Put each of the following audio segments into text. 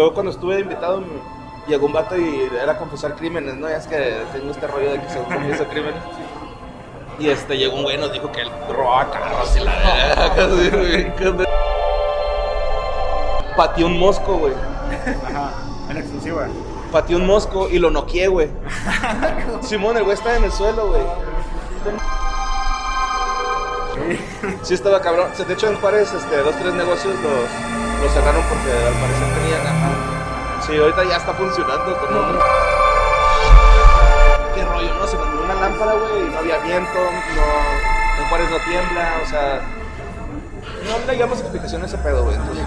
Yo cuando estuve invitado llegó un vato y era confesar crímenes, ¿no? Ya es que tengo este rollo de que se confiesa crímenes. Y este, llegó un güey y nos dijo que él robaba carros y la verga. Pateó un mosco, güey. Ajá, en exclusiva. Pateó un mosco y lo noqueé, güey. Simón, el güey estaba en el suelo, güey. Sí estaba cabrón. Se- De hecho, en Juárez, este, dos, tres negocios los, los cerraron porque al parecer tenían... ajá. Sí, ahorita ya está funcionando con un... Qué rollo, ¿no? Se mandó una lámpara, güey, y no había viento, no... En Juárez no tiembla, o sea... No le digamos explicación a ese pedo, güey. Entonces,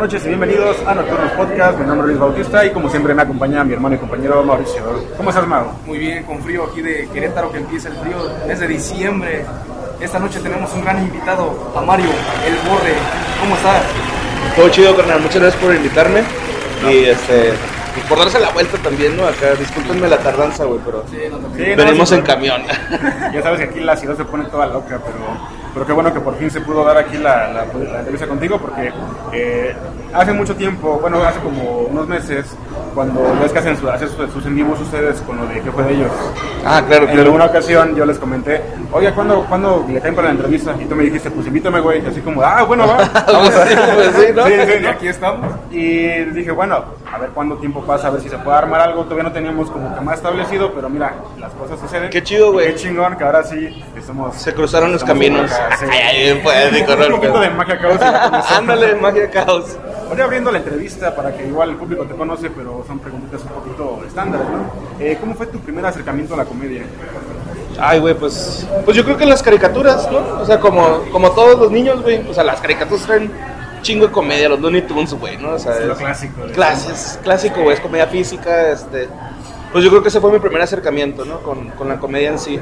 Buenas noches y bienvenidos a Nocturnos Podcast. Mi nombre es Luis Bautista y como siempre me acompaña mi hermano y compañero Mauricio. ¿Cómo estás, Mau? Muy bien, con frío aquí de Querétaro que empieza el frío desde diciembre. Esta noche tenemos un gran invitado, a Mario, el Borre. ¿Cómo estás? Todo chido, carnal. Muchas gracias por invitarme. Y este. Y por darse la vuelta también, ¿no? Acá, discúlpenme la tardanza, güey, pero. Sí, no te- Sí, no, Venimos sí, en pero- camión. Ya sabes que aquí la ciudad se pone toda loca, pero, pero qué bueno que por fin se pudo dar aquí la, la- la entrevista contigo porque eh, hace mucho tiempo, bueno, hace como unos meses, cuando ves que hacen su- hacen sus, sus en vivos ustedes con lo de qué fue de ellos. ah, claro, En claro. alguna ocasión yo les comenté, oye, ¿cuándo, ¿cuándo le caen para la entrevista? Y tú me dijiste, pues invítame, güey. Y así como, ah, bueno, va. Vamos a Sí, pues sí, ¿no? Sí, sí, aquí estamos. Y dije, bueno, a ver cuánto tiempo pasa, a ver si se puede armar algo. Todavía no teníamos como que más establecido, pero mira, las cosas suceden. Qué chido, güey. Qué chingón que ahora sí estamos. Se cruzaron los caminos. acá, sí. Ay, ay, ¿no? Un poquito de magia caos. Ándale, magia caos. Voy abriendo la entrevista para que igual el público te conoce, pero son preguntas un poquito estándares, ¿no? Eh, ¿Cómo fue tu primer acercamiento a la comedia? Ay, güey, pues. Pues yo creo que las caricaturas, ¿no? O sea, como, como todos los niños, güey. O sea, las caricaturas traen chingo de comedia, los Looney Tunes, güey, ¿no? O sea, Es lo es- clásico. de- Clases, clásico, güey, es comedia física, este... Pues yo creo que ese fue mi primer acercamiento, ¿no? Con, con la comedia en sí.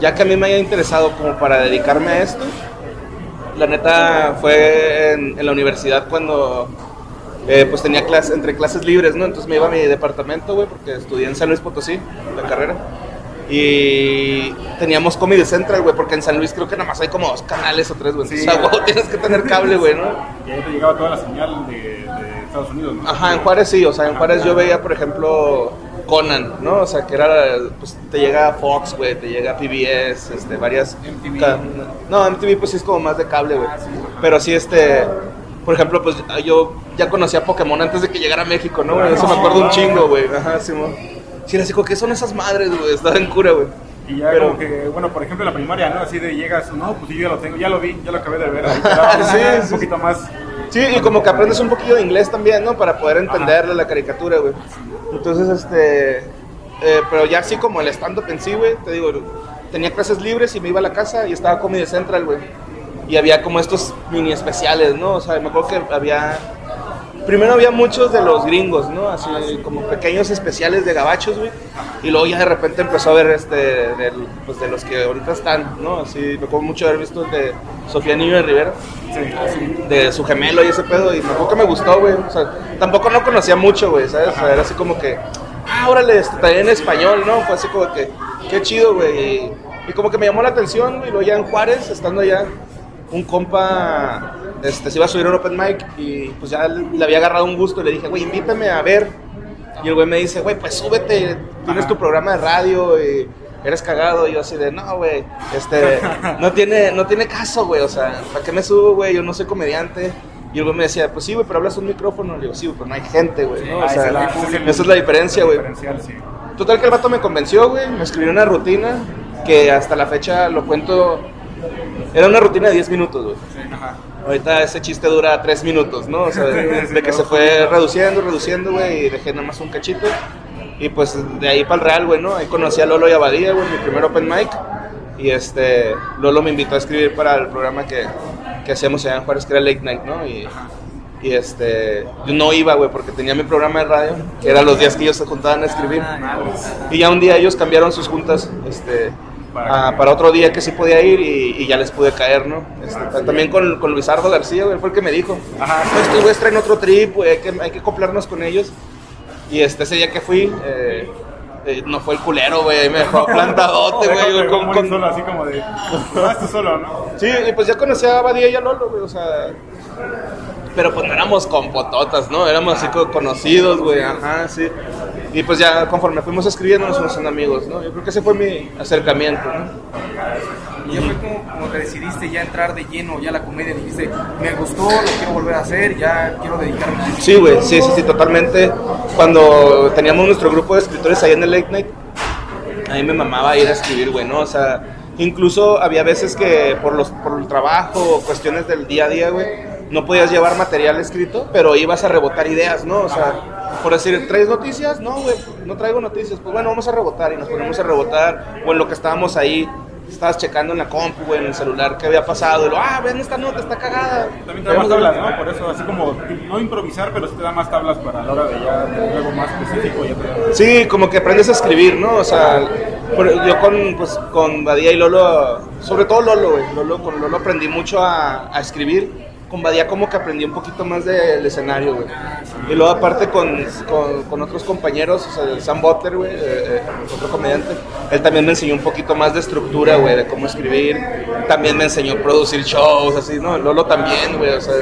Ya que a mí me haya interesado como para dedicarme a esto, la neta fue en, en la universidad cuando eh, pues tenía clases, entre clases libres, ¿no? Entonces me iba a mi departamento, güey, porque estudié en San Luis Potosí, la carrera. Y teníamos Comedy Central, güey, porque en San Luis creo que nada más hay como dos canales o tres, güey. Sí. Entonces, a huevo tienes que tener cable, güey, ¿no? Y ahí te llegaba toda la señal de, de Estados Unidos, ¿no? Ajá, en Juárez sí, o sea, en Juárez yo veía, por ejemplo, Conan, ¿no? O sea, que era, pues te llega Fox, güey, te llega PBS, este, varias... MTV. No, MTV pues sí es como más de cable, güey. Pero sí, este, por ejemplo, pues yo ya conocía Pokémon antes de que llegara a México, ¿no? güey? Eso me acuerdo un chingo, güey. Ajá, sí, mo. Sí, era así como, ¿qué son esas madres, güey? Estaba en cura, güey. Y ya Pero- como que, bueno, por ejemplo, la primaria, ¿no? Así de llegas, no, pues yo ya lo tengo, ya lo vi, ya lo acabé de ver. Sí, un sí, poquito más. Sí, y como que aprendes un poquillo de inglés también, ¿no? Para poder entenderle la caricatura, güey. Entonces, este... eh, pero ya así como el stand-up en sí, güey, te digo, tenía clases libres y me iba a la casa y estaba Comedy Central, güey. Y había como estos mini especiales, ¿no? O sea, me acuerdo que había... Primero había muchos de los gringos, ¿no? Así como pequeños especiales de gabachos, güey. Y luego ya de repente empezó a ver este, del- pues de los que ahorita están, ¿no? Así, me acuerdo mucho haber visto de Sofía Niño de Rivera Sí, así. de su gemelo y ese pedo y que me gustó, güey. O sea, tampoco no conocía mucho, güey, ¿sabes? O sea, era así como que, ah, órale, este, también en español, ¿no? Fue así como que, qué chido, güey. Y, y como que me llamó la atención, güey. Y luego ya en Juárez, estando allá, un compa este, se iba a subir a un open mic y pues ya le, había agarrado un gusto y le dije, güey, invítame a ver. Y el güey me dice, güey, pues súbete, tienes tu programa de radio y eres cagado. Y yo así de, no, güey, este, no tiene, no tiene caso, güey, o sea, ¿para qué me subo, güey? Yo no soy comediante. Y el güey me decía, pues sí, güey, pero hablas un micrófono. Le digo, sí, güey, pero no hay gente, güey, ¿no? O sea, esa es la- esa es diferencia, güey. sí. Total que el vato me convenció, güey, me escribió una rutina que hasta la fecha lo cuento, era una rutina de 10 minutos, güey. Ajá. Ahorita ese chiste dura 3 minutos, ¿no? O sea, de, de que se fue poquito. reduciendo, reduciendo, güey, y dejé nada más un cachito. Y pues de ahí para el Real, güey, ¿no? Ahí conocí a Lolo y Abadía, güey, mi primer open mic. Y este, Lolo me invitó a escribir para el programa que, que hacíamos allá en Juárez, que era Late Night, ¿no? Y, y este, yo no iba, güey, porque tenía mi programa de radio, que eran los días que ellos se juntaban a escribir. Y ya un día ellos cambiaron sus juntas, este, a- para otro día que sí podía ir y, y ya les pude caer, ¿no? Este, también con, con Luisardo García, güey, fue el que me dijo, Ajá. "No, estos güeyes traen otro trip, güey, hay que, hay que acoplarnos con ellos. Y este, ese día que fui, eh, eh, no fue el culero, güey, ahí me dejó plantadote, güey, con- con- solo, así como de. Vas tú solo, ¿no? Sí, y pues ya conocía a Badía y a Lolo, güey, o sea. Pero pues no éramos compototas, ¿no? Éramos así co- conocidos, güey, ajá, sí. Y pues ya conforme fuimos escribiendo nos fuimos haciendo amigos, ¿no? Yo creo que ese fue mi acercamiento, ¿no? Y ya fue como, como te decidiste ya entrar de lleno ya a la comedia, dijiste, me gustó, lo quiero volver a hacer, ya quiero dedicarme a esto. Sí, güey, sí, sí, sí, totalmente. Cuando teníamos nuestro grupo de escritores ahí en el Late Night, a mí me mamaba ir a escribir, güey, ¿no? O sea, incluso había veces que por, los, por el trabajo o cuestiones del día a día, güey, no podías llevar material escrito, pero ibas a rebotar ideas, ¿no? O sea, por decir, ¿traes noticias? No, güey, no traigo noticias. Pues bueno, vamos a rebotar y nos ponemos a rebotar. O en lo que estábamos ahí, estabas checando en la compu, güey, en el celular, qué había pasado. Y lo, ah, ven esta nota, está cagada. También te da más tablas, ¿no? Por eso, así como, no improvisar, pero sí te da más tablas para la hora de ya algo más específico. Ya te- Sí, como que aprendes a escribir, ¿no? O sea, yo con, pues, con Badía y Lolo, sobre todo Lolo, güey. Lolo, con Lolo aprendí mucho a, a escribir. Con Badía como que aprendí un poquito más del escenario, güey. Y luego aparte con, con, con otros compañeros, o sea, Sam Butler, güey, eh, eh, otro comediante, él también me enseñó un poquito más de estructura, güey, de cómo escribir. También me enseñó a producir shows, así, ¿no? Lolo también, güey, o sea...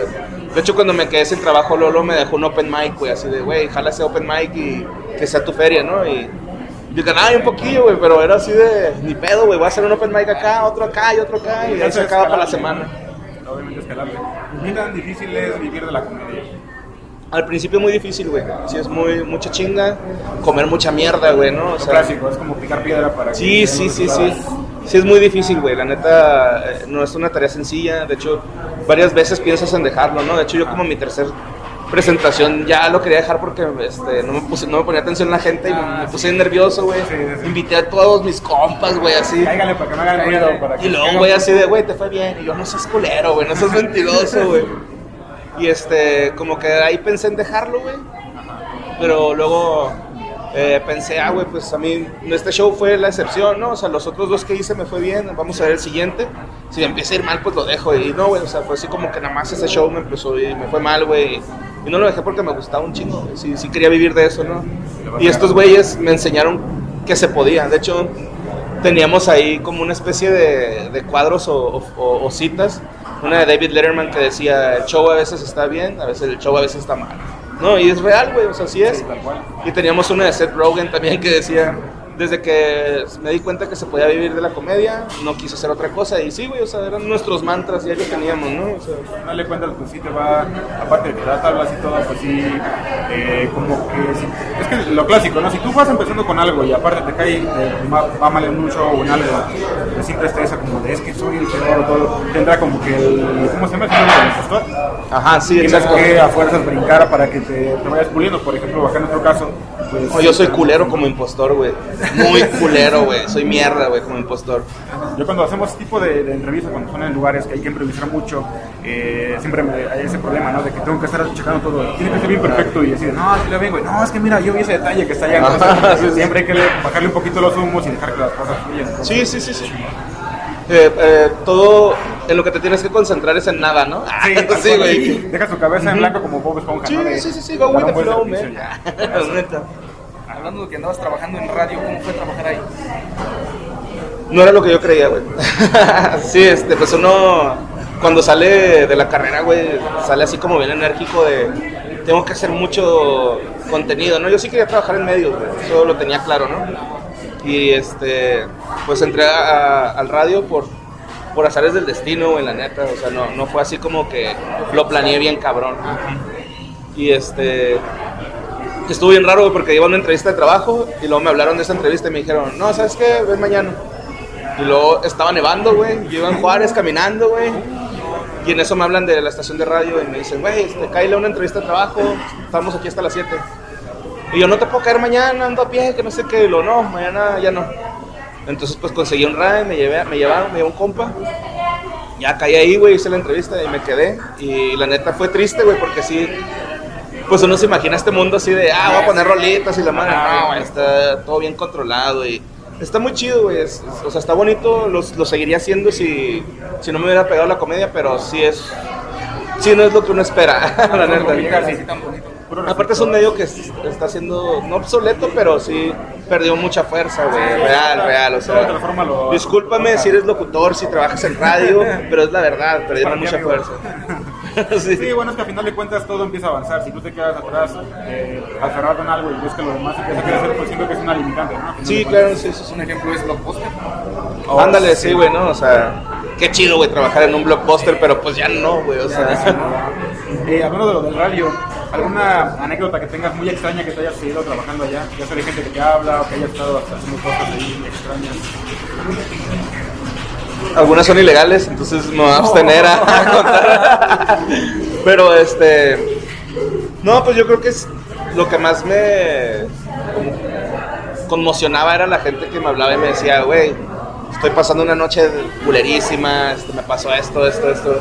De hecho, cuando me quedé sin trabajo, Lolo me dejó un open mic, güey, así de, güey, jala ese open mic y que sea tu feria, ¿no? Y yo ganaba un poquillo, güey, pero era así de, ni pedo, güey, voy a hacer un open mic acá, otro acá y otro acá, y ahí se acaba para la semana. Obviamente escalable. ¿Qué tan difícil es vivir de la comedia? Al principio muy difícil, güey, sí es muy, mucha chinga, comer mucha mierda, güey, ¿no? O Lo sea, clásico, es como picar piedra para que Sí, den sí, sí, sí. Sí es muy difícil, güey. La neta, eh, no es una tarea sencilla. De hecho, varias veces piensas en dejarlo, ¿no? De hecho, yo como mi tercer presentación ya lo quería dejar porque este, no, me puse, no me ponía atención la gente y me, me puse nervioso, güey. Sí, sí, sí. Invité a todos mis compas, güey, así. Cáigale para que me hagan ruido. Para que Y luego, güey, así de, güey, te fue bien. Y yo, no seas culero, güey, no seas mentiroso, güey. Y este, como que ahí pensé en dejarlo, güey. Pero luego eh, pensé, ah, güey, pues a mí este show fue la excepción, ¿no? O sea, los otros dos que hice me fue bien, vamos a ver el siguiente. Si me empieza a ir mal, pues lo dejo. Y no, güey, o sea, fue así como que nada más ese show me empezó y me fue mal, güey. Y no lo dejé porque me gustaba un chingo. Sí, sí quería vivir de eso, ¿no? Y estos güeyes me enseñaron que se podía. De hecho, teníamos ahí como una especie de, de cuadros o, o- o- o citas. Una de David Letterman que decía, el show a veces está bien, a veces el show a veces está mal. No, y es real, güey, o sea, así es. Sí. Y teníamos una de Seth Rogen también que decía, desde que me di cuenta que se podía vivir de la comedia, no quise hacer otra cosa. Y sí, güey, o sea, eran nuestros mantras y ahí lo teníamos, ¿no? O sea, Dale cuenta, pues sí te va, aparte de que te da tablas y todo, pues sí, eh, como que, sí, es que lo clásico, ¿no? Si tú vas empezando con algo y aparte te cae, te va, va mal en un show o en algo, pues siempre está esa como de, es que soy el peor o todo, tendrá como que el, ¿cómo se llama? El. Ajá, sí, Tienes exacto. que a fuerzas brincar para que te, te vayas puliendo, por ejemplo, acá en nuestro caso, pues... No, yo soy culero como impostor, güey. Muy culero, güey. Soy mierda, güey, como impostor. Yo cuando hacemos este tipo de, de entrevistas, cuando son en lugares que hay que improvisar mucho, eh, siempre me- hay ese problema, ¿no? De que tengo que estar checando todo. Tiene que ser bien perfecto y decir, no, así lo vengo. No, es que mira, yo vi ese detalle que está allá. Entonces, sí, siempre hay que le- bajarle un poquito los humos y dejar que las cosas fluyan. Sí, sí, sí, sí. Eh, eh, todo en lo que te tienes que concentrar es en nada, ¿no? Sí, sí, güey. Deja su cabeza en blanco como Bob Esponja, Sí, ¿no? De sí, sí, sí, go with the flow, man. Hablando de que andabas trabajando en radio, ¿cómo fue trabajar ahí? No era lo que yo creía, güey. sí, este, pues uno cuando sale de la carrera, güey, sale así como bien enérgico de tengo que hacer mucho contenido, ¿no? Yo sí quería trabajar en medios, güey, eso lo tenía claro, ¿no? Y este, pues entré a- a- al radio por, por azares del destino, güey, la neta, o sea, no, no fue así como que lo planeé bien cabrón. Y este, estuvo bien raro, güey, porque iba a una entrevista de trabajo y luego me hablaron de esa entrevista y me dijeron, no, ¿sabes qué? Ven mañana. Y luego estaba nevando, güey. Yo iba en Juárez caminando, güey. Y en eso me hablan de la estación de radio y me dicen, güey, este, cállale a una entrevista de trabajo. Estamos aquí hasta las 7. Y yo no te puedo caer mañana, ando a pie, que no sé qué, y lo no, mañana ya no. Entonces pues conseguí un ride, me, llevé, me llevaron, me llevó un compa. Ya caí ahí, güey, hice la entrevista y me quedé. Y la neta fue triste, güey, porque sí, pues uno se imagina este mundo así de, ah, voy a poner rolitas y la madre, no, güey, está todo bien controlado y está muy chido, güey, es- es- o sea, está bonito, los- lo seguiría haciendo si, si no me hubiera pegado la comedia, pero sí es, sí no es lo que uno espera, la neta. Aparte es un medio que es- está siendo, no obsoleto, pero sí perdió mucha fuerza, güey, real, real, o sea, lo- discúlpame si eres locutor, si trabajas en radio, pero es la verdad, perdieron mucha amigo. fuerza. sí. Sí, bueno, es que a final de cuentas todo empieza a avanzar. Si tú te quedas atrás, eh, aferrado en algo y que lo demás empieza a crecer, pues siento que es una limitante, ¿no? Sí, claro, sí, sí, sí. Un ejemplo es Blockbuster. Oh, Ándale, sí, güey, ¿no? O sea, qué chido, güey, trabajar en un blockbuster, pero pues ya no, güey, o sea. Eh, hablando de lo del radio, ¿alguna anécdota que tengas muy extraña que te hayas seguido trabajando allá? Ya sea de gente que te habla o que haya estado haciendo cosas ahí extrañas. Algunas son ilegales, entonces me voy a abstener a, a contar. Pero este. No, pues yo creo que es lo que más me como conmocionaba era la gente que me hablaba y me decía, güey, estoy pasando una noche culerísima, este, me pasó esto, esto, esto.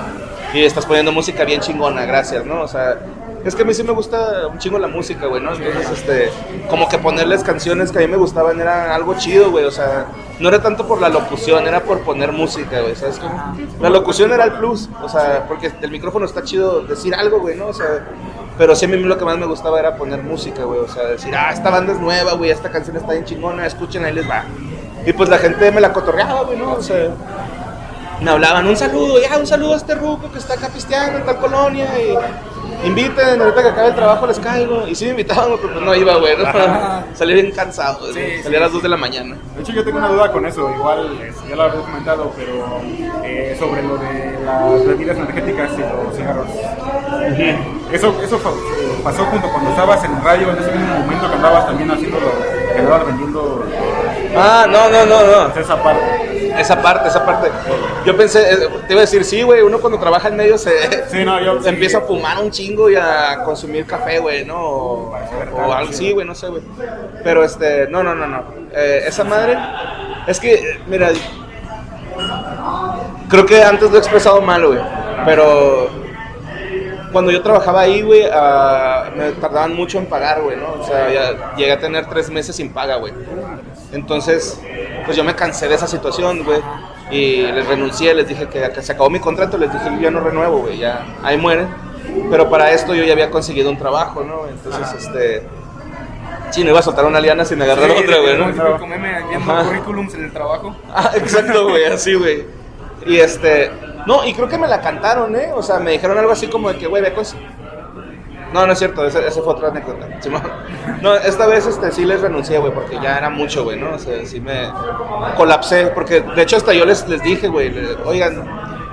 Y estás poniendo música bien chingona, gracias, ¿no? O sea, es que a mí sí me gusta un chingo la música, güey, ¿no? Entonces, este, como que ponerles canciones que a mí me gustaban era algo chido, güey, o sea, no era tanto por la locución, era por poner música, güey, ¿sabes cómo? La locución era el plus, o sea, porque el micrófono está chido decir algo, güey, ¿no? O sea, pero sí a mí lo que más me gustaba era poner música, güey, o sea, decir, ah, esta banda es nueva, güey, esta canción está bien chingona, escuchen, ahí les va. Y pues la gente me la cotorreaba, güey, ¿no? O sea, me hablaban un saludo, ya, un saludo a este ruco que está acá pisteando en tal colonia y inviten, ahorita que acabe el trabajo les caigo. Y sí me invitaban, pero pues no iba, güey, ¿no? salí bien cansado, Sí, salí a las 2 de la mañana. De hecho, yo tengo una duda con eso, igual ya lo había comentado, pero eh, sobre lo de las bebidas energéticas y los cigarros. Eso, eso pasó junto cuando estabas en radio, en ese mismo momento que andabas también haciendo lo que andabas vendiendo Ah, no, no, no, no. esa parte. Esa parte, esa parte. Yo pensé, eh, te iba a decir, sí, güey, uno cuando trabaja en medio se, Sí, no, yo- se empieza a fumar un chingo y a consumir café, güey, ¿no? O, o algo así, güey, no sé, güey. Pero este, no, no, no, no. Eh, esa madre, es que, mira, creo que antes lo he expresado mal, güey, pero cuando yo trabajaba ahí, güey, ah, me tardaban mucho en pagar, güey, ¿no? O sea, ya llegué a tener tres meses sin paga, güey. Entonces, pues yo me cansé de esa situación, güey. Y les renuncié, les dije que, que se acabó mi contrato, les dije, yo ya no renuevo, güey, ya ahí mueren. Pero para esto yo ya había conseguido un trabajo, ¿no? Entonces, este... Sí, no iba a soltar una liana sin agarrar otra, güey, ¿no? el típico meme viendo Ajá. currículums en el trabajo. Ah, exacto, güey, así, güey. Y este, no, y creo que me la cantaron, ¿eh? O sea, me dijeron algo así como de que, güey, ve No, no es cierto, esa, esa fue otra anécdota. Simón. No, esta vez este, sí les renuncié, güey, porque ya era mucho, güey, ¿no? O sea, sí me colapsé, porque de hecho hasta yo les, les dije, güey, oigan,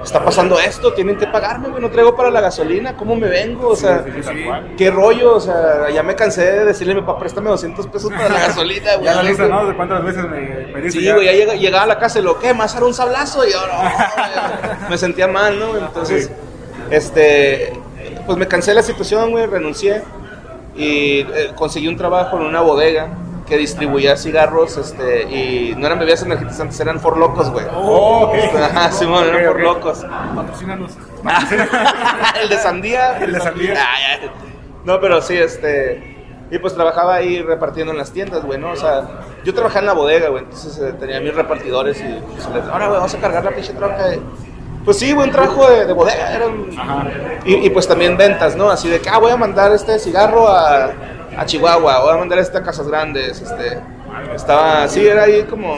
está pasando esto, tienen que pagarme, güey, no traigo para la gasolina, ¿cómo me vengo? O sea, Sí, sí. ¿qué rollo? O sea, ya me cansé de decirle a mi papá, préstame 200 pesos para la gasolina, güey. Ya la lista, ¿no? De cuántas veces me pediste. Sí, güey, ya llega- llegaba a la casa y lo que, más era un sablazo y ahora güey, me sentía mal, ¿no? Entonces, este, pues me cansé de la situación, güey, renuncié y eh, conseguí un trabajo en una bodega que distribuía cigarros, este, y no eran bebidas energizantes, eran for locos, güey. Oh, ok. Ajá, Simón, eran Ok, for ok. locos. Patrocínanos. el de sandía. El de sandía. Ah, ya. No, pero sí, este. Y pues trabajaba ahí repartiendo en las tiendas, güey, ¿no? O sea, yo trabajaba en la bodega, güey, entonces eh, tenía mis repartidores y pues, les ahora, güey, vamos a cargar la pinche troca. de-". Pues sí, un trabajo de, de bodega, era un- Ajá. y, y, pues también ventas, ¿no? Así de que, ah, voy a mandar este cigarro a, a Chihuahua, voy a mandar este a Casas Grandes, este. Estaba, sí, era ahí como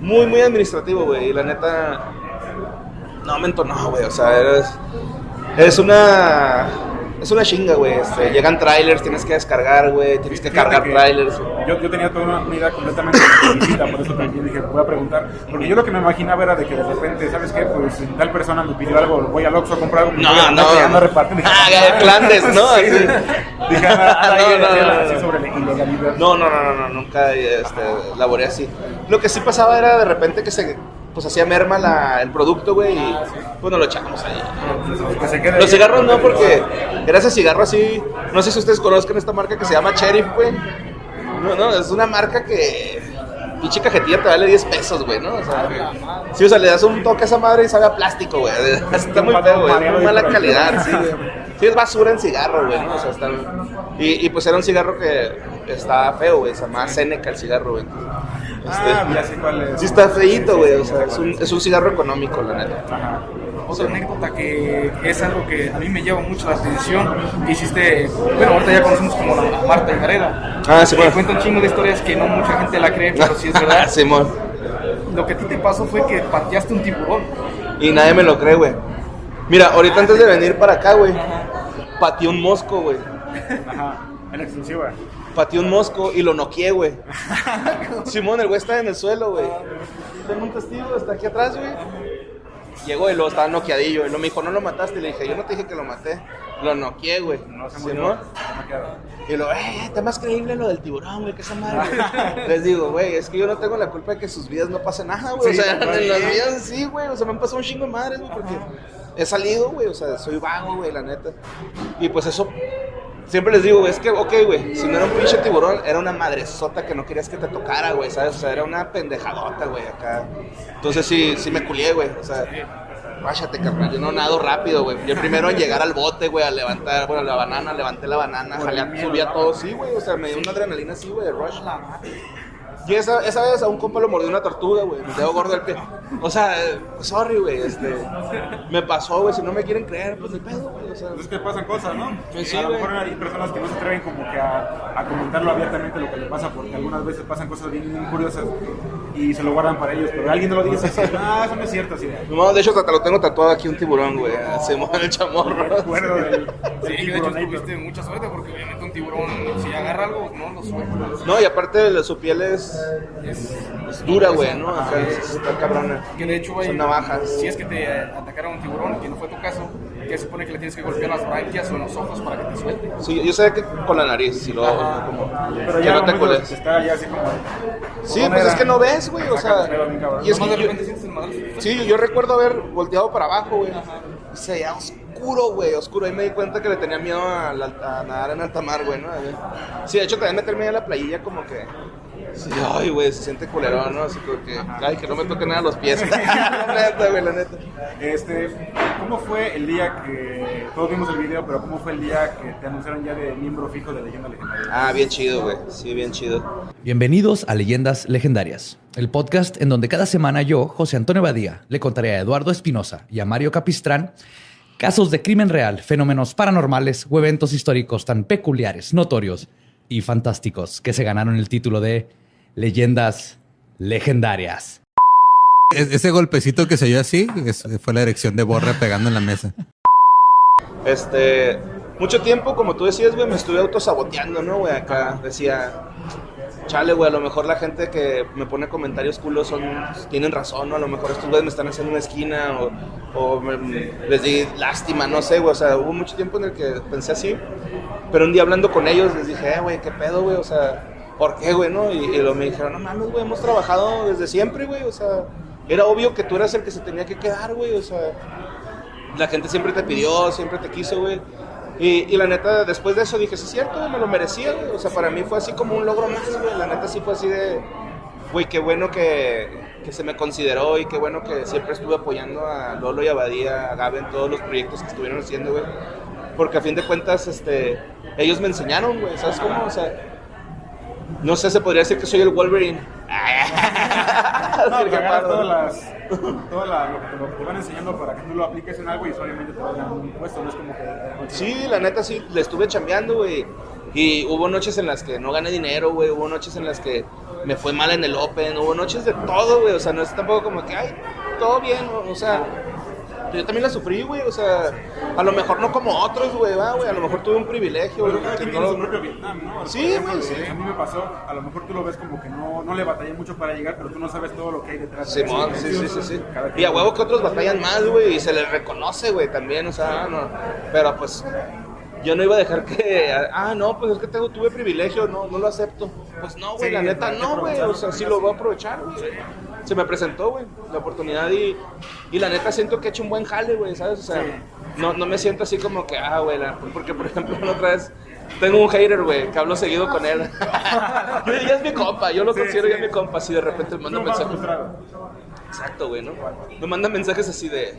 muy, muy administrativo, güey, y la neta, no me entonó, güey, o sea, eres, es una, es una chinga, güey, este, llegan trailers, tienes que descargar, güey, tienes que cargar que trailers. Yo, yo tenía toda una, idea completamente distinta, por eso también dije, voy a preguntar. Porque yo lo que me imaginaba era de que de repente, ¿sabes qué? Pues tal persona me pidió algo, voy al Oxxo a comprar algo. No, no. peleando a repartir. Ah, clandes, ¿no? Sí. Dije, No, no, no, no. sobre la ilegalidad. No, no, no, no, no, nunca este, laboré así. Lo que sí pasaba era de repente que se pues hacía merma la, el producto, güey, y pues nos lo echamos ahí. Los cigarros no, porque era ese cigarro así. No sé si ustedes conozcan esta marca que se llama Cherry, güey. No, no, es una marca que. Pinche cajetilla te vale 10 pesos, güey, ¿no? O sea, sí, o sea, le das un toque a esa madre y sabe a plástico, güey. Está muy feo, güey. Muy mala calidad, sí, güey. Sí, es basura en cigarro, güey, ¿no? O sea, está. Y, y pues era un cigarro que estaba feo, güey. Se llamaba Seneca el cigarro, güey. Este, Ah, ya sé cuál es. Sí, está feíto, güey. O sea, es un, es un cigarro económico, la neta. Ajá. Otra anécdota que es algo que a mí me llama mucho la atención, que hiciste, bueno, ahorita ya conocemos como la Marta Gareda. Ah, sí, bueno. cuenta un chingo de historias que no mucha gente la cree, pero sí es verdad. Simón. Lo que a ti te pasó fue que pateaste un tiburón. Y nadie me lo cree, güey. Mira, ahorita antes de venir para acá, güey, pateé un mosco, güey. Ajá. En exclusiva. Pateé un mosco y lo noqueé, güey. Simón, el güey está en el suelo, güey. Tengo un testigo, está aquí atrás, güey. Llegó y luego estaba noqueadillo. Y luego me dijo, no lo mataste. Y le dije, yo no te dije que lo maté. Lo noqueé, güey. No se murió. Y luego, eh, está más creíble lo del tiburón, güey, que esa madre. güey". Les digo, güey, es que yo no tengo la culpa de que sus vidas no pase nada, güey. Sí, o sea, en las vidas sí, güey. O sea, me han pasado un chingo de madres, güey, porque he salido, güey. O sea, soy vago, güey, la neta. Y pues eso, siempre les digo, güey, es que, ok, güey, si no era un pinche tiburón, era una madresota que no querías que te tocara, güey, ¿sabes? O sea, era una pendejadota, güey, acá. Entonces sí, sí me culié, güey. O sea, váyate, carnal. Yo no nado rápido, güey. Yo primero en llegar al bote, güey, a levantar, bueno, la banana, levanté la banana, jalé, subí a todo, sí, güey. O sea, me dio una adrenalina así, güey, de rush. Y esa, esa vez a un compa lo mordió una tortuga, güey. Me dedo gordo el pie. O sea, sorry, güey. Este, me pasó, güey. Si no me quieren creer, pues de pedo, güey. O sea, es que pasan cosas, ¿no? Pues sí, a lo mejor hay personas que no se atreven como que a, a comentarlo abiertamente lo que le pasa porque algunas veces pasan cosas bien, bien curiosas y se lo guardan para ellos, pero alguien no lo dice así, ah, eso no es cierto, así de, no, de hecho, hasta lo tengo tatuado aquí un tiburón, güey. Se mueve el chamorro. recuerdo del, Sí, del de hecho tuviste mucha suerte porque obviamente un tiburón, si agarra algo, no lo suelta. No, y aparte de su piel es, Es, es dura, güey, ¿no? Acá es- está cabrona. que de hecho, güey, Son navajas. si es que te atacara un tiburón, que no fue tu caso, que se supone que le tienes que golpear las branquias o en los ojos para que te suelte. Sí, yo, yo sé que con la nariz, si lo Ajá. como, Pero ya no te cules. está ya así como... Sí, pues es que no ves, güey, o sea. Y es que de repente sientes el madrazo. Sí, yo recuerdo haber volteado para abajo, güey. Y se veía oscuro, güey, oscuro. Ahí me di cuenta que le tenía miedo a, la- a nadar en alta mar, güey, ¿no? Sí, de hecho, también meterme a la playilla como que... Sí, ay, güey, se siente culerón, ¿no? Así como que... Ay, que no me toque nada los pies. la neta, güey, la neta. Este, ¿cómo fue el día que, todos vimos el video, pero cómo fue el día que te anunciaron ya de miembro fijo de Leyenda Legendaria? Ah, bien chido, güey. Sí, bien chido. Bienvenidos a Leyendas Legendarias, el podcast en donde cada semana yo, José Antonio Badía, le contaré a Eduardo Espinosa y a Mario Capistrán casos de crimen real, fenómenos paranormales o eventos históricos tan peculiares, notorios y fantásticos que se ganaron el título de Leyendas Legendarias. Es- Ese golpecito que se oyó así fue la erección de Borre pegando en la mesa. Este, mucho tiempo, como tú decías, güey, me estuve autosaboteando, ¿no, güey? Acá decía, chale, güey, a lo mejor la gente que me pone comentarios culos son, tienen razón, ¿no? A lo mejor estos güeyes me están haciendo una esquina o, les di lástima, no sé, güey. O sea, hubo mucho tiempo en el que pensé así. Pero un día hablando con ellos les dije, eh, güey, ¿qué pedo, güey? O sea, ¿por qué, güey, no? Y, y luego me dijeron, no mames, güey, hemos trabajado desde siempre, güey. O sea, era obvio que tú eras el que se tenía que quedar, güey. O sea, la gente siempre te pidió, siempre te quiso, güey. Y, la neta, después de eso dije, sí cierto, me lo merecía. O sea, para mí fue así como un logro más, güey. La neta sí fue así de, güey, qué bueno que, que se me consideró y qué bueno que siempre estuve apoyando a Lolo y a Badía, a Gabe en todos los proyectos que estuvieron haciendo, güey. Porque a fin de cuentas, este, ellos me enseñaron, güey, ¿sabes cómo? O sea, no sé, se podría decir que soy el Wolverine. No, que agarras todas las, toda la- lo, que te, lo que te van enseñando para que tú lo apliques en algo y solamente te vayan un puesto, no es como que... Sí, la neta sí, le estuve chambeando, güey. Y hubo noches en las que no gané dinero, güey. Hubo noches en las que me fue mal en el Open. Hubo noches de todo, güey. O sea, no es tampoco como que, ay, todo bien. O sea, yo también la sufrí, güey. O sea, a lo mejor no como otros, güey, va, güey. A lo mejor tuve un privilegio, güey. cada quien tiene su propio Vietnam, ¿no? Sí, güey, sí. A mí me pasó, a lo mejor tú lo ves como que no, no le batallé mucho para llegar, pero tú no sabes todo lo que hay detrás. sí, sí, sí, sí. Cada Y a huevo que otros batallan más, güey, y se les reconoce, güey, también, o sea, no. Pero pues, yo no iba a dejar que, ah, no, pues es que tengo, tuve privilegio, no, no lo acepto. Pues no, güey, Sí, la neta, no, güey, o sea, sí lo voy a aprovechar, güey. se me presentó, güey, la oportunidad y, y la neta siento que he hecho un buen jale, güey, ¿sabes? O sea, no, no me siento así como que, ah, güey, la- porque por ejemplo, la otra vez tengo un hater, güey, que hablo seguido con él. Yo, ya es mi compa, yo lo considero ya mi compa, así de repente me manda No, mensajes. Exacto, güey, ¿no? Me manda mensajes así de,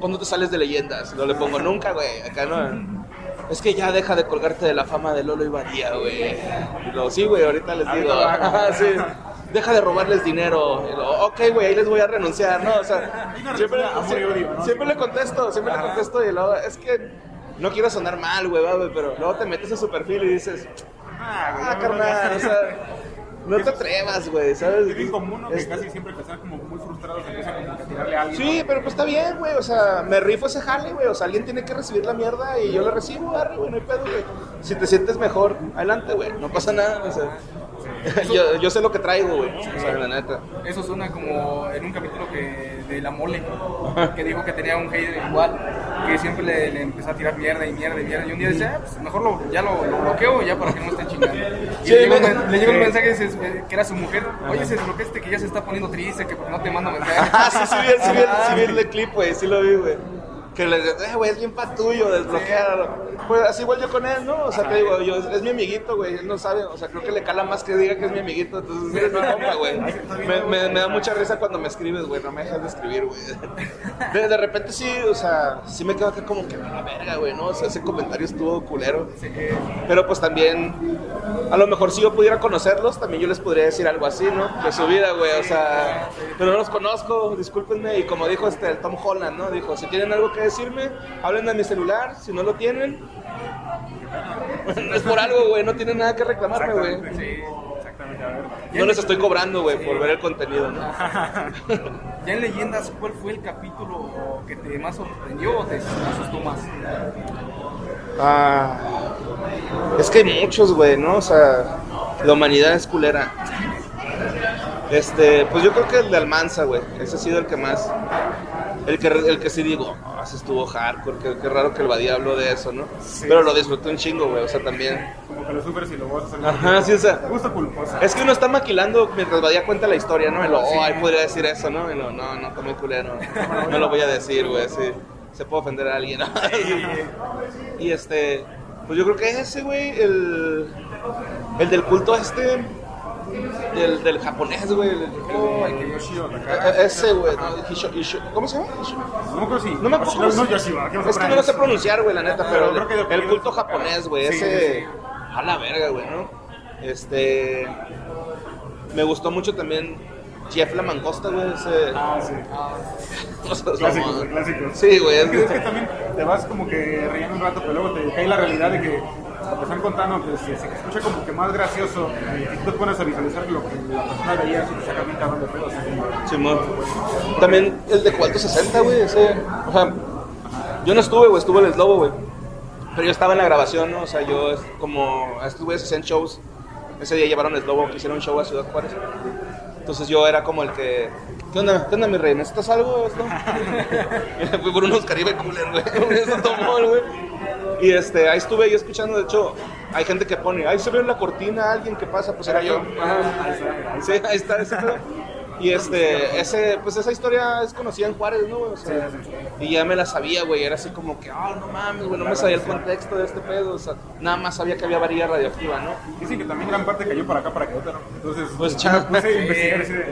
¿cuándo te sales de leyendas? No le pongo nunca, güey, acá no. Es que ya deja de colgarte de la fama de Lolo y Badía, güey. Luego, sí, güey, ahorita les digo. Lo sí. Deja de robarles dinero. Luego, ok, güey, ahí les voy a renunciar, ¿no? O sea, siempre, siempre, le contesto, siempre le contesto. Y luego, es que no quiero sonar mal, güey, pero luego te metes a su perfil y dices, Ah, ah, carnal, no, o sea, no te atrevas, güey, ¿sabes? Es bien común, ¿no? Que Es- casi siempre están como muy frustrados empiezan como tirarle a alguien. Sí, pero pues está bien, güey. O sea, me rifo ese jale, güey. O sea, alguien tiene que recibir la mierda y yo la recibo, arre, güey. No hay pedo, güey. Si te sientes mejor, adelante, güey. No pasa nada, o sea. yo, yo sé lo que traigo, güey. O sea, la neta. Eso suena como en un capítulo que, de La Mole, que dijo que tenía un hater igual, que siempre le, le empezó a tirar mierda y mierda y mierda. Y un día dice, ah, pues mejor lo, ya lo, lo bloqueo ya para que no esté chingando. Y Sí, le, llegó, un me- men- le llegó un sí. mensaje dice, eh, que era su mujer, oye, se desbloquea este que ya se está poniendo triste, que porque no te manda mensajes. Ah, sí, sí, vi, sí, vi, sí vi el clip, güey. Sí lo vi, güey. Que le eh, güey, es bien pa' tuyo, desbloquearlo. Pues así igual yo con él, ¿no? O sea, te digo, yo, es mi amiguito, güey. Él no sabe, o sea, creo que le cala más que diga que es mi amiguito. Entonces, eres mi compa, güey. Me, me, me da mucha risa cuando me escribes, güey. No me dejas de escribir, güey. De, de repente sí, o sea, sí me quedo acá como que la verga, güey, ¿no? O sea, ese comentario estuvo culero. Pero pues también, a lo mejor si yo pudiera conocerlos, también yo les podría decir algo así, ¿no? De su vida, güey, o sea, pero no los conozco, discúlpenme. Y como dijo este, el Tom Holland, ¿no? Dijo, si tienen algo que decirme, hablen a mi celular, si no lo tienen, no es por algo, güey, no tienen nada que reclamarme, güey. Sí, exactamente. A ver. No les estoy cobrando, güey, por ver el contenido, ¿no? Ya en Leyendas, ¿cuál fue el capítulo que te más sorprendió o te asustó más? Ah, es que hay muchos, güey, ¿no? O sea, la humanidad es culera. Este, pues yo creo que el de Almanza, güey. Ese ha sido el que más. El que, el que sí digo, "Ah, ese estuvo hardcore. Qué, qué raro que el Badía habló de eso, ¿no? Pero lo disfruté un chingo, güey. O sea, también. Como que lo sufres y lo vas a hacer. Ajá, sí, o sea. Gusto. Es que uno está maquilando mientras Badía cuenta la historia, ¿no? Y lo, oh, ahí podría decir eso, ¿no? Y lo, no, no, muy culero. No lo voy a decir, güey, sí. Se puede ofender a alguien, ¿no? Y este, pues yo creo que ese, güey, el, el del culto este, del, del japonés, güey. el- el- Oh, el Yoshio eh, Takara. ese, güey. ¿Cómo se llama? No me acuerdo si. No me acuerdo. No, cómo no, Yoshiba. que Es que no lo sé pronunciar, güey, la neta, pero, Pero creo que el, culto japonés, güey, Sí, ese. sí. A la verga, güey, ¿no? Este. Me gustó mucho también Jeff la mangosta, güey, ese. Ah, sí. es Clásicos, clásicos. Sí, güey. Es que- es que también te vas como que riendo un rato, pero luego te cae la realidad de que están contando, pues se, escucha como que más gracioso y tú te pones a visualizar lo que la persona veía y te saca bien cabrón de como- Simón. También el de Cuarto 60, güey. O sea, yo no estuve, güey, estuvo el eslobo, güey. Pero yo estaba en la grabación, ¿no? O sea, yo, como estos güeyes shows. Ese día llevaron el eslobo, que hicieron un show a Ciudad Juárez. Entonces yo era como el que. ¿Qué onda, ¿Qué onda mi rey? ¿Necesitas algo? Esto? Fui por unos Caribe Cooler, güey. Tomó, güey. Y este, ahí estuve yo escuchando, de hecho, hay gente que pone, ahí se ve en la cortina alguien que pasa, pues era yo. Ajá. Sí, ahí está ese pedo. Y este, ese, pues esa historia es conocida en Juárez, ¿no, güey? O sea, y ya me la sabía, güey. Era así como que, ah, no mames, güey, no me sabía el contexto de este pedo. O sea, nada más sabía que había varilla radioactiva, ¿no? Dicen que también gran parte cayó para acá, para Querétaro. Entonces, Pues, me cha- puse a investigar ese.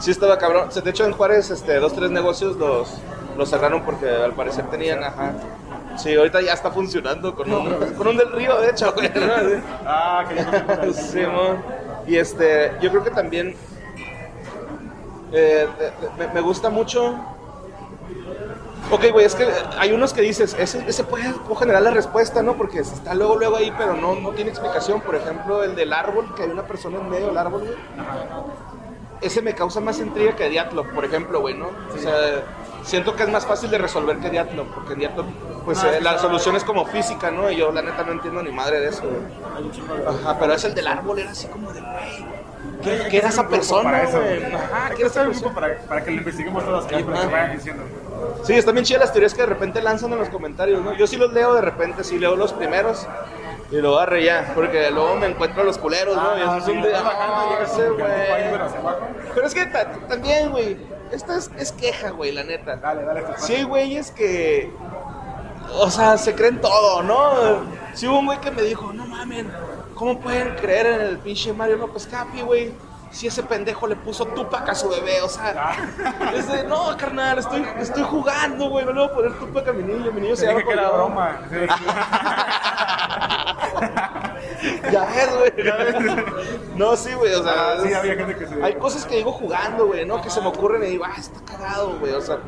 Sí estaba cabrón. O sea, De hecho, en Juárez, este, dos, tres negocios los, los cerraron porque al parecer tenían, ajá. Sí, ahorita ya está funcionando con un, con un del río, de hecho, güey. Ah, que ya. Y este, yo creo que también eh, me, me gusta mucho. Ok, güey, es que hay unos que dices, ese, ese puede, generar la respuesta, ¿no? Porque está luego, luego ahí, pero no, no tiene explicación. Por ejemplo, el del árbol, que hay una persona en medio del árbol, güey. Ese me causa más intriga que Diatlov, por ejemplo, güey, ¿no? O sea, siento que es más fácil de resolver que Diatlov, porque Diatlov, pues eh, la solución es como física, ¿no? Y yo, la neta, no entiendo ni madre de eso, güey. Ajá, pero es el del árbol, era así como de, güey. ¿Qué, qué era esa persona, eso, güey? Ajá, ¿qué era esa persona? para, para que lo investiguemos todos aquí, para que vayan diciendo. Sí, están bien chidas las teorías que de repente lanzan en los comentarios, ¿no? Yo sí los leo de repente, sí leo los primeros. Y lo agarré ya, porque luego me encuentro a los culeros, ¿no? Y Ah, es un vas bajando, Ah, ahí, pero güey. Pero es que ta- también, güey, esta es, es queja, güey, la neta. Dale, dale. tu Sí, hay güeyes que. O sea, se creen todo, ¿no? Sí, hubo un güey que me dijo, no mamen, ¿cómo pueden creer en el pinche Mario López Capi, güey? Si ese pendejo le puso Tupac a su bebé, o sea. Es de, no, carnal, estoy, estoy jugando, güey, no le voy a poner Tupac a mi niño, mi niño se llama que era broma. Ya ves, güey. No, sí, güey, o sea. Ah, sí, había gente que se- Hay cosas que digo jugando, güey, ¿no? Que se me ocurren y digo, ah, está cagado, güey, o sea.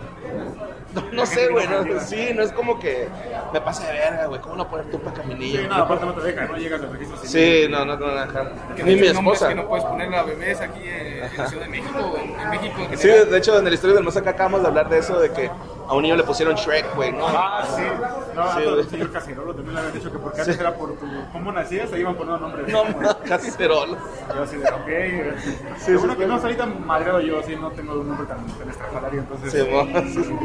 No, no sé, güey, no, sí, no es como que me pasa de verga, güey, ¿cómo no poner Tupac a mi niño? Sí, no, aparte no te deja, no llegas al registro. Sí, no, no, no, no, ajá. Que Ni mi esposa. que no puedes ponerle a bebés aquí en, la Ciudad de México, en, en México Sí, de hecho, en la historia del Mosa acabamos de hablar de eso, de que a un niño le pusieron Shrek, güey, ¿no? Ah, sí. No, Sí, sí, el señor Cacerolo también le habían dicho que porque antes era por tu... ¿Cómo nacías? Se iban poniendo nombres. No, no, cacerolo. Yo así de, ok. Sí, Lo bueno sí, que sí. no tan madreado yo, así no tengo un nombre tan, tan estrafalario, entonces... Sí, sí, sí.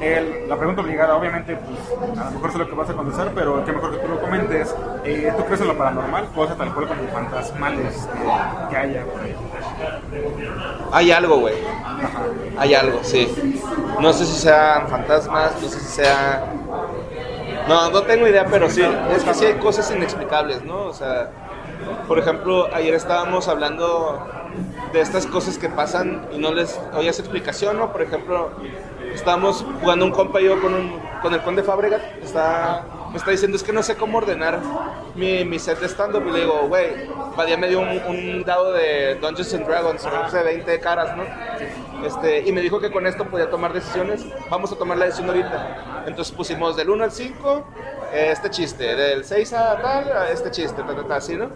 El- la pregunta obligada, obviamente, pues, a lo mejor sé lo que vas a contestar, pero qué mejor que tú lo comentes. Eh, ¿Tú crees en lo paranormal? Cosas tal cual como fantasmales que, que haya por ahí. Hay algo, güey. Hay algo, sí. No sé si sean fantasmas, no sé si sea... No, no tengo idea, pero sí. Es que sí hay cosas inexplicables, ¿no? O sea, por ejemplo, ayer estábamos hablando de estas cosas que pasan y no les oías explicación, ¿no? Por ejemplo, estábamos jugando un compa y yo con, un, con el conde Fabregat, está, me está diciendo, es que no sé cómo ordenar mi, mi set de stand-up. Y le digo, güey, Badía me dio un, un dado de Dungeons and Dragons, sé, 20 caras, ¿no? Este, y me dijo que con esto podía tomar decisiones. Vamos a tomar la decisión ahorita. Entonces pusimos del 1 al 5, eh, este chiste, del 6 a tal, a este chiste, ta, ta, ta, así, ¿no?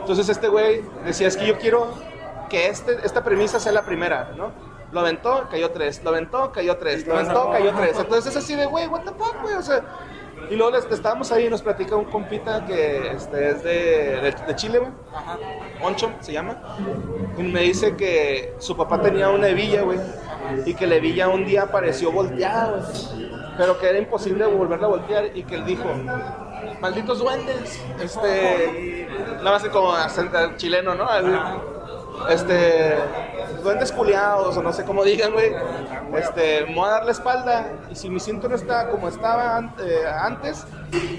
Entonces este güey decía, es que yo quiero que este, esta premisa sea la primera, ¿no? Lo aventó, cayó tres, lo aventó, cayó tres, lo aventó, cayó tres. Entonces es así de, güey, what the fuck, güey, o sea... Y luego les- estábamos ahí y nos platica un compita que este, es de, de, de Chile, güey. Oncho se llama. Y me dice que su papá tenía una hebilla, güey. Y que la hebilla un día apareció volteada, güey. Pero que era imposible volverla a voltear y que él dijo, malditos duendes. Este, nada más como acento chileno, ¿no? Este, duendes culiados o no sé cómo digan, güey. Este, me voy a dar la espalda y si mi cinto no está como estaba an- eh, antes,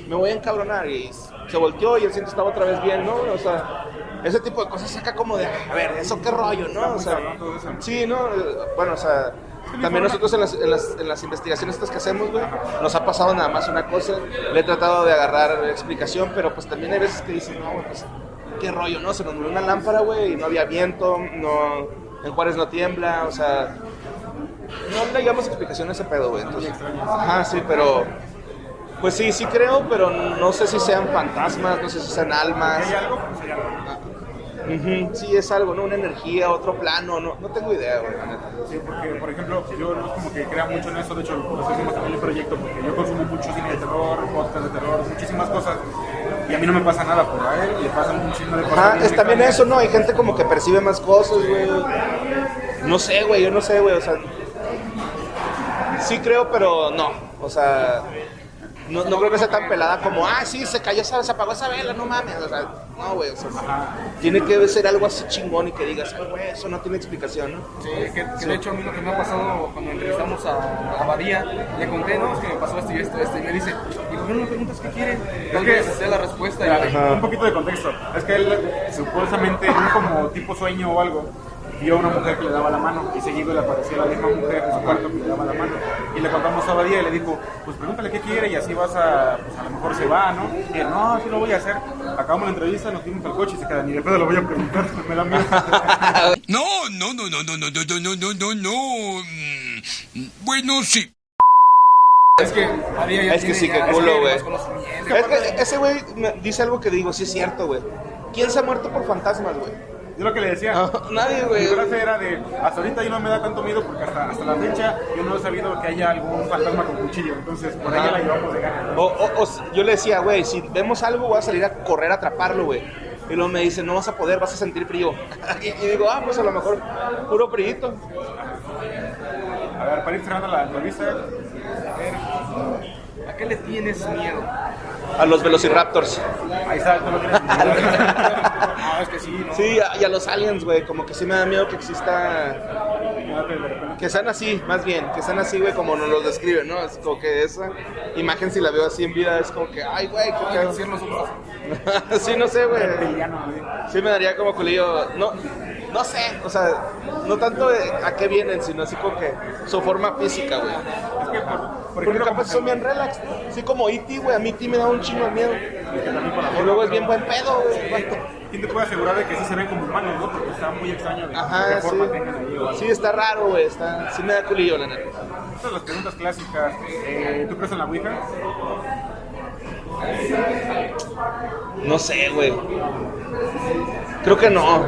me voy a encabronar. Y se volteó y el cinto estaba otra vez bien, ¿no? O sea, ese tipo de cosas saca como de, a ver, ¿eso qué rollo, no? O sea, sí, ¿no? Bueno, o sea, también nosotros en las, en las, en las investigaciones estas que hacemos, güey, nos ha pasado nada más una cosa. Le he tratado de agarrar explicación, pero pues también hay veces que dicen, no, güey, pues, qué rollo, ¿no? Se nos murió una lámpara, güey, y no había viento, no, en Juárez no tiembla, o sea, no le damos explicación a ese pedo, güey. Entonces, ajá, sí, pero, pues sí, sí creo, pero no sé si sean fantasmas, no sé si sean almas. ¿Hay algo? Pues hay algo. Ujú, Sí, es algo, ¿no? Una energía, otro plano, no, no tengo idea, güey, la neta. Sí, porque, por ejemplo, yo no es como que crea mucho en eso, de hecho, por eso hicimos también el proyecto, porque yo consumo mucho cine de terror, podcast de terror, muchísimas cosas, y a mí no me pasa nada, pero a él le pasan un chingo de cosas. Ajá, bien es también eso, ¿no? Hay gente como que percibe más cosas, güey. No sé, güey, yo no sé, güey, o sea. Sí creo, pero no. O sea, no, no creo que sea tan pelada como, ah, sí, se cayó, esa- se apagó esa vela, no mames. O sea, no, güey, o sea, tiene que ser algo así chingón y que digas, "Ay, güey, eso no tiene explicación, ¿no? Sí, que, que de hecho a mí lo que me ha pasado cuando entrevistamos a, a Badía, le conté, no, es que me pasó esto y esto, esto, y me dice, ¿y por qué no me preguntas qué quiere? Tal que- vez sea la respuesta. Un poquito de contexto. Es que él, supuestamente, en un como tipo sueño o algo, vio a una mujer que le daba la mano y seguido le aparecía la misma mujer en su cuarto que le daba la mano. Y le contamos a Badía y le dijo, pues pregúntale qué quiere y así vas a, pues a lo mejor se va, ¿no? Y él, no, sí lo voy a hacer. Acabamos la entrevista, nos fuimos al coche y se queda, ni de pedo lo voy a preguntar, me da miedo. No, no, no, no, no, no, no, no, no, no, no. Mm, Bueno, sí. Es que Es que sí, que culo, güey. Es que ese güey me dice algo que digo, sí es cierto, güey. ¿Quién se ha muerto por fantasmas, güey? Yo lo que le decía, Nadie, mi güey. frase era de, hasta ahorita yo no me da tanto miedo porque hasta, hasta la fecha yo no he sabido que haya algún fantasma con cuchillo, entonces por ahí ya la llevamos de gana. O, o- o yo le decía, güey, si vemos algo, voy a salir a correr a atraparlo, güey. Y luego me dice, no vas a poder, vas a sentir frío. y, y digo, ah, pues a lo mejor puro frillito. A ver, para ir cerrando la entrevista, ¿A qué le tienes miedo? A los Velociraptors. Ahí está, tú lo tienes. No, es que sí, ¿no? Sí, y a los aliens, güey. Como que sí me da miedo que exista. Que sean así, más bien. Que sean así, güey, como nos los describen, ¿no? Es como que esa imagen, si la veo así en vida, es como que, ay, güey, ¿qué que nosotros. sí, no sé, güey. Sí me daría como culillo. No, no sé, o sea, no tanto a qué vienen, sino así como que su forma física, güey. Es que, por, por Porque capaz son bien relax. Así como E.T., güey. A mí E.T. me da un chingo de miedo. Y luego es bien buen pedo, güey. ¿Quién te puede asegurar de que sí se ven como humanos, no? Porque está muy extraño de Ajá, qué forma sí. tengan ahí o algo. Sí, está raro, güey. Está... Sí me da culillo, la neta. Estas son las preguntas clásicas. Eh, ¿Tú crees en la Ouija? No sé, güey. Creo que no.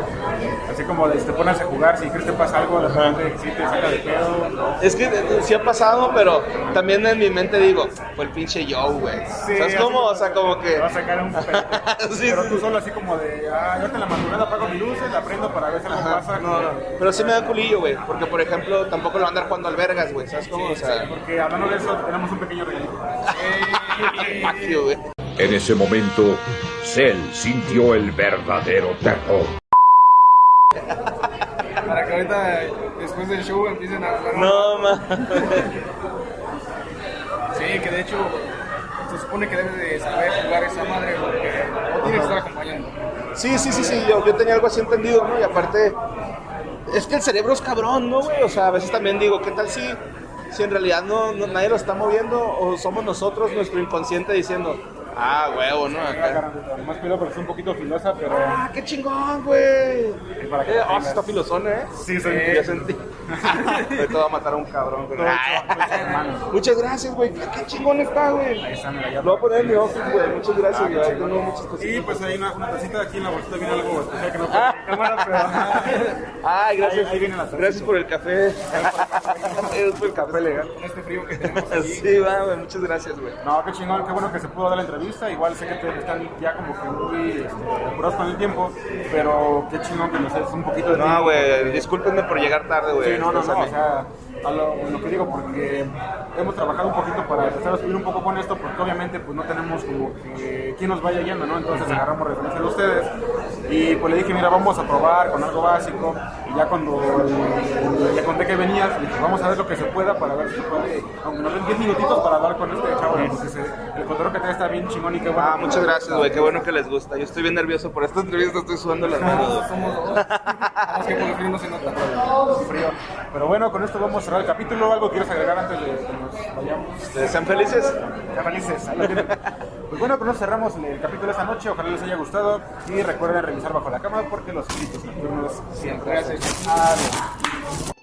Así como de, te pones a jugar, si crees que pasa algo, de repente sí te saca de pedo. Es que eh, sí ha pasado, pero también en mi mente digo, fue el pinche Joe, güey. ¿Sabes cómo? como O sea, como que. Te va a sacar un pedo. Sí, Pero tú solo así como de, ah, yo en la madrugada apago mis luces, la prendo para ver si algo pasa. no, no. Pero sí me da culillo, güey. Porque, por ejemplo, tampoco lo van a andar jugando albergas, güey. ¿Sabes cómo? O sea, Porque hablando de eso, tenemos un pequeño güey. En ese momento, Cell sintió el verdadero terror. Para que ahorita, después del show, empiecen a hablar. No, ma. Sí, que de hecho, se supone que debe de saber jugar esa madre porque o tiene que estar acompañando. Sí, sí, sí, sí, yo, yo tenía algo así entendido, ¿no? Y aparte, es que el cerebro es cabrón, ¿no, güey? O sea, a veces también digo, ¿qué tal si, si en realidad no, no- nadie lo está moviendo o somos nosotros, nuestro inconsciente, diciendo, ah, huevo, ¿no? Acá. Además, cuidado porque es un poquito filosa, pero. Ah, qué chingón, güey. para que Eh, oh, está filosona, ¿eh? Sí, soy Ya sentí. Ahorita va a matar a un cabrón, güey. Muchas gracias, güey. Qué, chingón está, güey. Ahí está, mira, ya. Lo voy a poner en mi office, güey. Muchas gracias, Ah, güey. chingón. Tengo muchas cositas. Y pues hay una, una tacita aquí en la bolsita, viene algo especial que no puedo en cámara, pero. Ay, gracias. Ahí- ahí viene la tacita. gracias por el café. Gracias por el café legal. Con este frío que tenemos aquí. Sí, va, güey. Muchas gracias, güey. No, qué chingón, qué bueno que se pudo dar la entrevista. Igual sé que te están ya como que muy este, apurados con el tiempo, pero qué chingón que nos des un poquito de No, güey. Discúlpenme por llegar tarde, güey. Sí, no, no, O sea, no, o sea, a lo, lo que digo, porque hemos trabajado un poquito para empezar a subir un poco con esto, porque obviamente pues no tenemos como que quién nos vaya guiando, ¿no? Entonces agarramos referencia de ustedes y pues le dije, mira, vamos a probar con algo básico y ya cuando le conté que venías, le dije, vamos a ver lo que se pueda para ver si se puede, aunque nos den 10 minutitos para hablar con este chavo, porque se, el cotorreo que trae está bien chingón y qué bueno. Ah, muchas gracias, güey. Qué bueno que les gusta. Yo estoy bien nervioso por esta entrevista. Estoy sudando las manos. Somos dos. Que por el frío no se nota. frío. Pero bueno, con esto vamos a cerrar el capítulo. ¿Algo quieres agregar antes de que nos vayamos? Ustedes sean felices. Ya felices. ahí lo tienen. Pues bueno, con eso cerramos el capítulo de esta noche. Ojalá les haya gustado. Y recuerden revisar bajo la cama porque los espíritus nocturnos siempre hacen. Adiós.